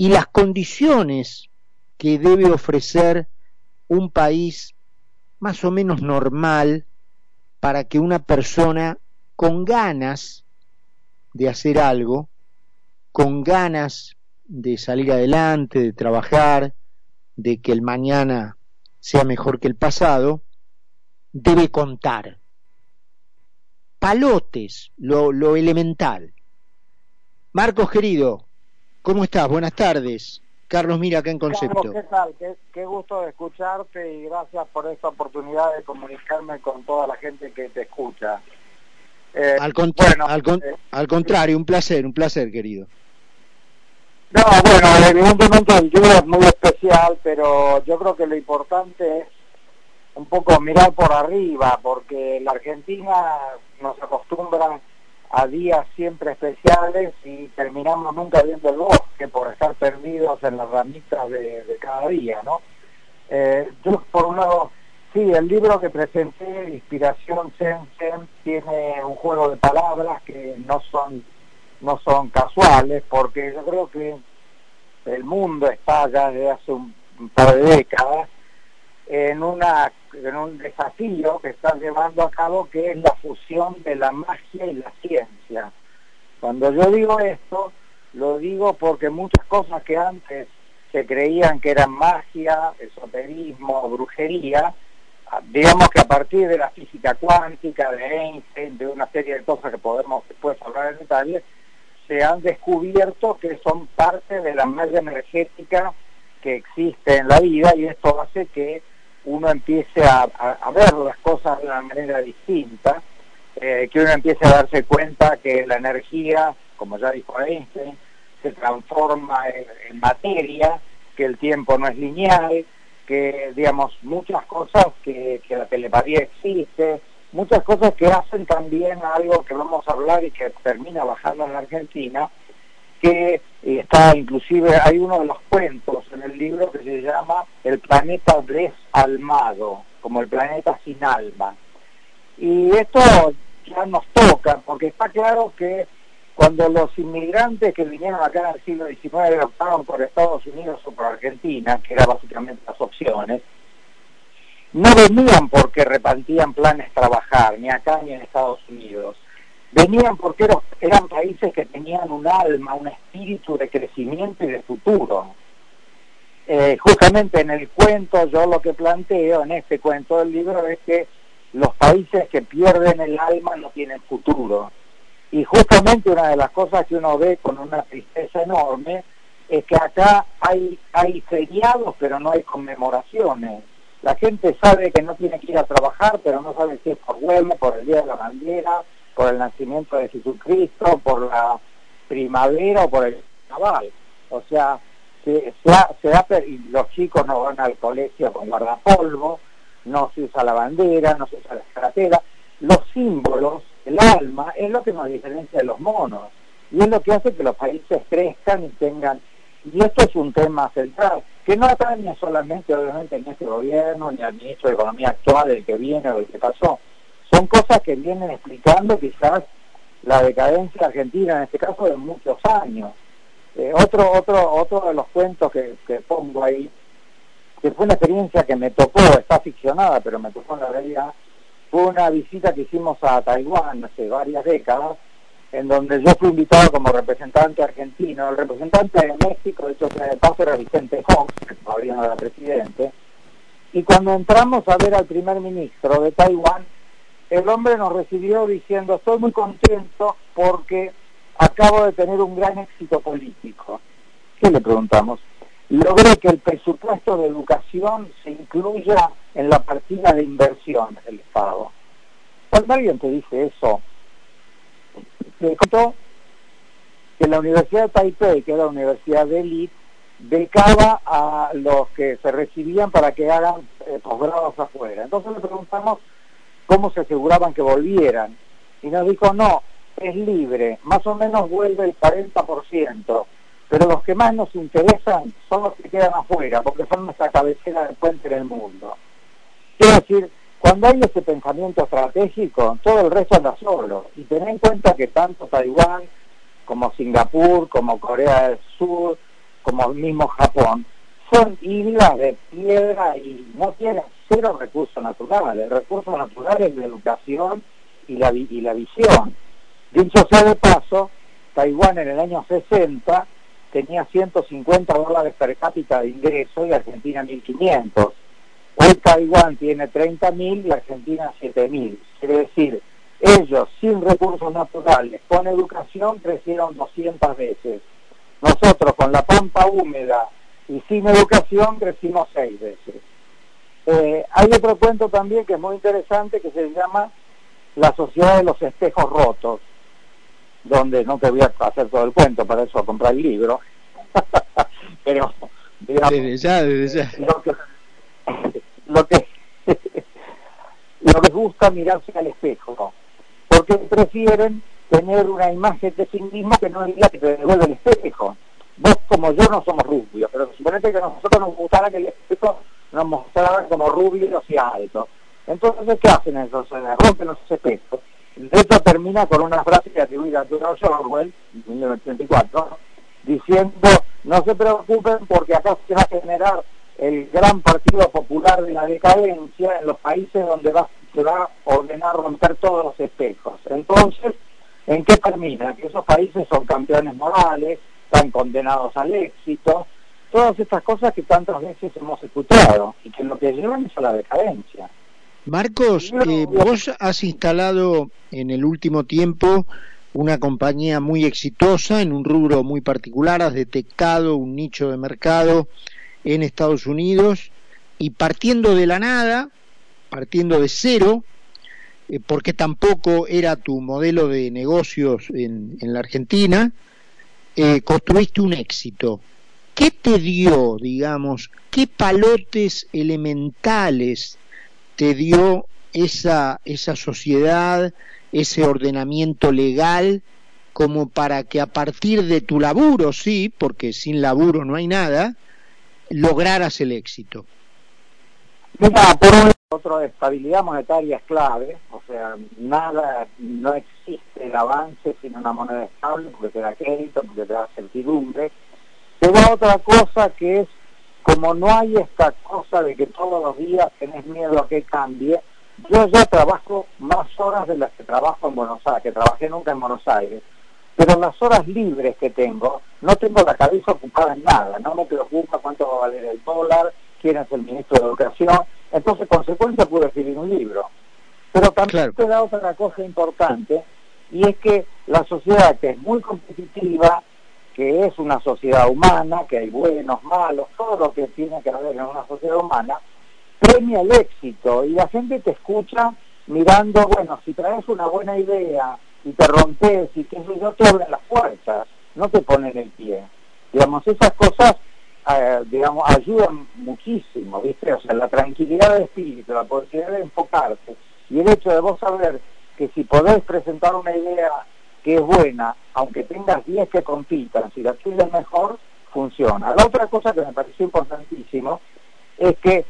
y las condiciones que debe ofrecer un país más o menos normal para que una persona con ganas de hacer algo, con ganas de salir adelante, de trabajar, de que el mañana sea mejor que el pasado, debe contar. Palotes, lo, lo elemental. Marcos querido, ¿cómo estás? Buenas tardes. Carlos Mira acá en Concepto. ¿qué tal? Qué, gusto de escucharte y gracias por esta oportunidad de comunicarme con toda la gente que te escucha. Eh, al, eh, al, contrario, un placer, un placer, querido. No, bueno, evidentemente el día es muy especial, pero yo creo que lo importante es un poco mirar por arriba, porque la Argentina nos acostumbra a días siempre especiales y terminamos nunca viendo el bosque por estar perdidos en las ramitas de, cada día, ¿no? Eh, yo, por un lado, sí, el libro que presenté, Inspiración Zen tiene un juego de palabras que no son, no son casuales, porque yo creo que el mundo está ya desde hace un par de décadas en, una, en un desafío que están llevando a cabo que es la fusión de la magia y la ciencia. Cuando yo digo esto, lo digo porque muchas cosas que antes se creían que eran magia, esoterismo, brujería, digamos que a partir de la física cuántica, de Einstein, de una serie de cosas que podemos después hablar en detalle, se han descubierto que son parte de la magia energética que existe en la vida y esto hace que uno empiece a, ver las cosas de una manera distinta, eh, que uno empiece a darse cuenta que la energía, como ya dijo Einstein, se transforma en, materia, que el tiempo no es lineal, que digamos muchas cosas que, la telepatía existe, muchas cosas que hacen también algo que vamos a hablar y que termina bajando en la Argentina, que está inclusive, hay uno de los cuentos en el libro que se llama El planeta desalmado, como el planeta sin alma. Y esto ya nos toca, porque está claro que cuando los inmigrantes que vinieron acá en el siglo XIX optaron por Estados Unidos o por Argentina, que eran básicamente las opciones, no venían porque repartían planes trabajar, ni acá ni en Estados Unidos venían porque eran, países que tenían un alma, un espíritu de crecimiento y de futuro. Eh, justamente en el cuento yo lo que planteo, en este cuento del libro, es que los países que pierden el alma no tienen futuro. Y justamente una de las cosas que uno ve con una tristeza enorme es que acá hay, hay feriados pero no hay conmemoraciones. La gente sabe que no tiene que ir a trabajar, pero no sabe si es por huelga, por el Día de la Bandera, por el nacimiento de Jesucristo, por la primavera o por el carnaval. O sea, se, se, los chicos no van al colegio con guardapolvo, no se usa la bandera, no se usa la cartera. Los símbolos, el alma, es lo que nos diferencia de los monos. Y es lo que hace que los países crezcan y tengan... Y esto es un tema central, que no atañe solamente, obviamente, en este gobierno, ni al ministro de Economía actual, el que viene o el que pasó, son cosas que vienen explicando quizás la decadencia argentina, en este caso de muchos años. Eh, otro, otro, otro de los cuentos que, pongo ahí, que fue una experiencia que me tocó, está ficcionada, pero me tocó en la realidad, fue una visita que hicimos a Taiwán hace varias décadas, en donde yo fui invitado como representante argentino. El representante de México, de hecho, de paso era Vicente Fox, que todavía no era presidente. Y cuando entramos a ver al primer ministro de Taiwán, el hombre nos recibió diciendo, estoy muy contento porque acabo de tener un gran éxito político. ¿Qué le preguntamos? Logré que el presupuesto de educación se incluya en la partida de inversión del Estado. Cuando alguien te dice eso, te contó que la Universidad de Taipei, que era la universidad de élite, becaba a los que se recibían para que hagan eh, posgrados afuera. Entonces le preguntamos cómo se aseguraban que volvieran. Y nos dijo, no, es libre, más o menos vuelve el 40%, pero los que más nos interesan son los que quedan afuera, porque son nuestra cabecera del puente en el mundo. Quiero decir, cuando hay ese pensamiento estratégico, todo el resto anda solo. Y ten en cuenta que tanto Taiwán como Singapur, como Corea del Sur, como el mismo Japón, son islas de piedra y no tienen cero recursos naturales. Recursos naturales de educación y la, y la visión. Dicho sea de paso, Taiwán en el año 60 tenía 150 dólares per cápita de ingreso y Argentina 1.500. Hoy Taiwán tiene 30.000 y Argentina 7.000. Quiere decir, ellos sin recursos naturales, con educación, crecieron 200 veces. Nosotros con la pampa húmeda y sin educación crecimos 6 veces. Eh, hay otro cuento también que es muy interesante que se llama La Sociedad de los Espejos Rotos, donde no te voy a hacer todo el cuento, para eso comprar el libro, pero digamos, desde ya, desde ya. Lo que, lo que, lo que gusta mirarse al espejo, porque prefieren tener una imagen de sí mismo que no diga que te devuelve el espejo. Vos como yo no somos rubios, pero suponete que a nosotros nos gustara que el espejo nos mostrara como rubios y altos. Entonces, ¿qué hacen esos? Rompen los espejos. De hecho, termina con una frase que atribuida a George Orwell, en 1984, diciendo, no se preocupen porque acá se va a generar el gran partido popular de la decadencia en los países donde va, se va a ordenar romper todos los espejos. Entonces, ¿en qué termina? Que esos países son campeones morales, están condenados al éxito, todas estas cosas que tantas veces hemos escuchado y que lo que llevan es a la decadencia. Marcos, eh, vos has instalado en el último tiempo una compañía muy exitosa en un rubro muy particular, has detectado un nicho de mercado en Estados Unidos y partiendo de la nada, partiendo de cero, eh, porque tampoco era tu modelo de negocios en, la Argentina, eh, construiste un éxito. ¿Qué te dio, digamos, qué palotes elementales te dio esa, esa sociedad, ese ordenamiento legal, como para que a partir de tu laburo, sí, porque sin laburo no hay nada, lograras el éxito? Mira, por un otro, estabilidad monetaria es clave, o sea, nada, no existe el avance sin una moneda estable, porque te da crédito, porque te da certidumbre. Pero otra cosa que es, como no hay esta cosa de que todos los días tenés miedo a que cambie, yo ya trabajo más horas de las que trabajo en Buenos Aires, que trabajé nunca en Buenos Aires, pero las horas libres que tengo, no tengo la cabeza ocupada en nada, no me preocupa cuánto va a valer el dólar, quién es el ministro de Educación, entonces consecuencia pude escribir un libro. Pero también te da otra cosa importante, y es que la sociedad que es muy competitiva, que es una sociedad humana, que hay buenos, malos, todo lo que tiene que haber en una sociedad humana, premia el éxito y la gente te escucha mirando, bueno, si traes una buena idea y te rompes y que yo te abren las puertas, no te ponen el pie. Digamos, esas cosas, eh, digamos, ayudan muchísimo, ¿viste? O sea, la tranquilidad de espíritu, la posibilidad de enfocarte y el hecho de vos saber que si podés presentar una idea que es buena, aunque tengas 10 que compitan, si la tuya mejor, funciona. La otra cosa que me pareció importantísimo es que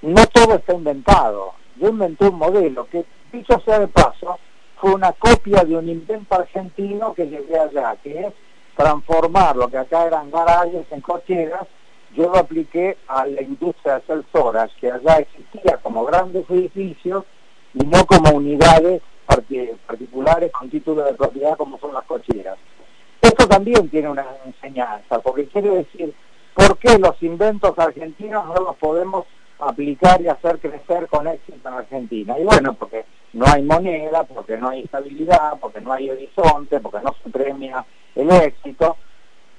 no todo está inventado. Yo inventé un modelo que, dicho sea de paso, fue una copia de un invento argentino que llegué allá, que es transformar lo que acá eran garajes en cocheras, yo lo apliqué a la industria de hacer que allá existía como grandes edificios y no como unidades particulares con título de propiedad como son las cocheras. Esto también tiene una enseñanza, porque quiere decir, ¿por qué los inventos argentinos no los podemos aplicar y hacer crecer con éxito en Argentina. Y bueno, porque no hay moneda, porque no hay estabilidad, porque no hay horizonte, porque no se premia el éxito,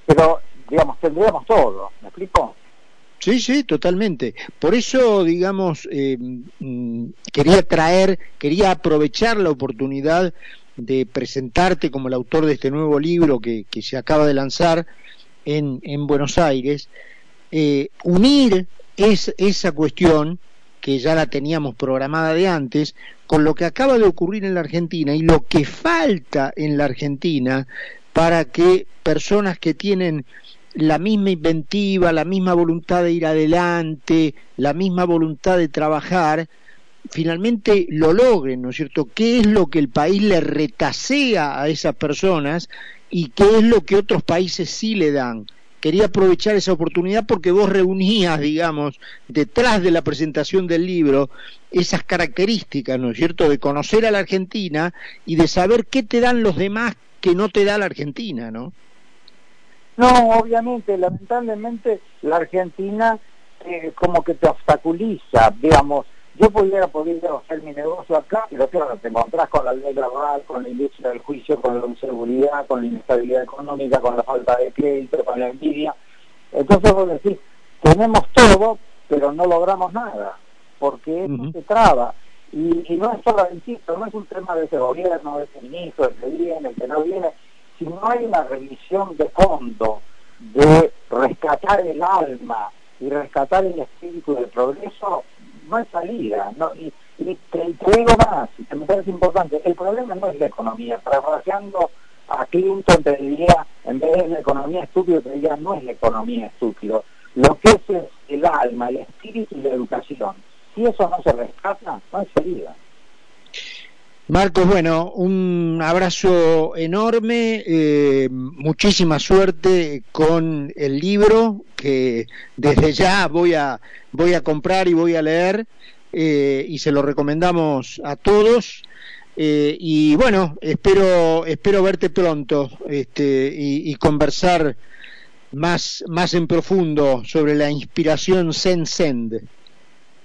pero digamos, tendríamos todo, ¿me explico? Sí, sí, totalmente. Por eso, digamos, eh, mm, quería traer, quería aprovechar la oportunidad de presentarte como el autor de este nuevo libro que, se acaba de lanzar en, en Buenos Aires, eh, unir es esa cuestión que ya la teníamos programada de antes, con lo que acaba de ocurrir en la Argentina y lo que falta en la Argentina para que personas que tienen la misma inventiva, la misma voluntad de ir adelante, la misma voluntad de trabajar, finalmente lo logren, ¿no es cierto? ¿Qué es lo que el país le retasea a esas personas y qué es lo que otros países sí le dan? quería aprovechar esa oportunidad porque vos reunías, digamos, detrás de la presentación del libro, esas características, ¿no es cierto?, de conocer a la Argentina y de saber qué te dan los demás que no te da la Argentina, ¿no? No, obviamente, lamentablemente la Argentina eh, como que te obstaculiza, digamos, yo pudiera poder hacer mi negocio acá, pero claro, te encontrás con la ley laboral, con la industria del juicio, con la inseguridad, con la inestabilidad económica, con la falta de crédito, con la envidia. Entonces vos decís, tenemos todo, pero no logramos nada, porque eso se traba. Y, no es solo, insisto, no es un tema de ese gobierno, de ese ministro, el que viene, el que no viene, sino hay una revisión de fondo de rescatar el alma y rescatar el espíritu del progreso, no hay salida. No, y, te, digo más, que me parece importante, el problema no es la economía. Parafraseando a Clinton te diría, en vez de la economía estúpida, te diría, no es la economía estúpido. Lo que es es el alma, el espíritu y la educación. Si eso no se rescata, no hay salida. Marcos, bueno, un abrazo enorme, eh, muchísima suerte con el libro que desde ya voy a voy a comprar y voy a leer eh, y se lo recomendamos a todos eh, y bueno espero espero verte pronto este y, conversar más más en profundo sobre la inspiración Zen Send.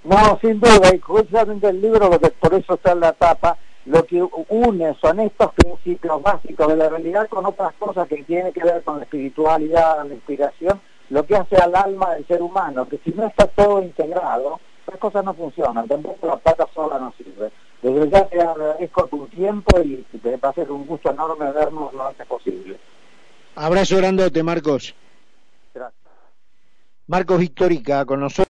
No, sin duda, y justamente el libro, por eso está en la tapa, lo que une son estos principios básicos de la realidad con otras cosas que tienen que ver con la espiritualidad, la inspiración, lo que hace al alma del ser humano, que si no está todo integrado, las cosas no funcionan, tampoco la plata sola no sirve. Desde ya te agradezco tu tiempo y te va a ser un gusto enorme vernos lo antes posible. Abrazo grandote, Marcos. Gracias. Marcos Victorica con nosotros.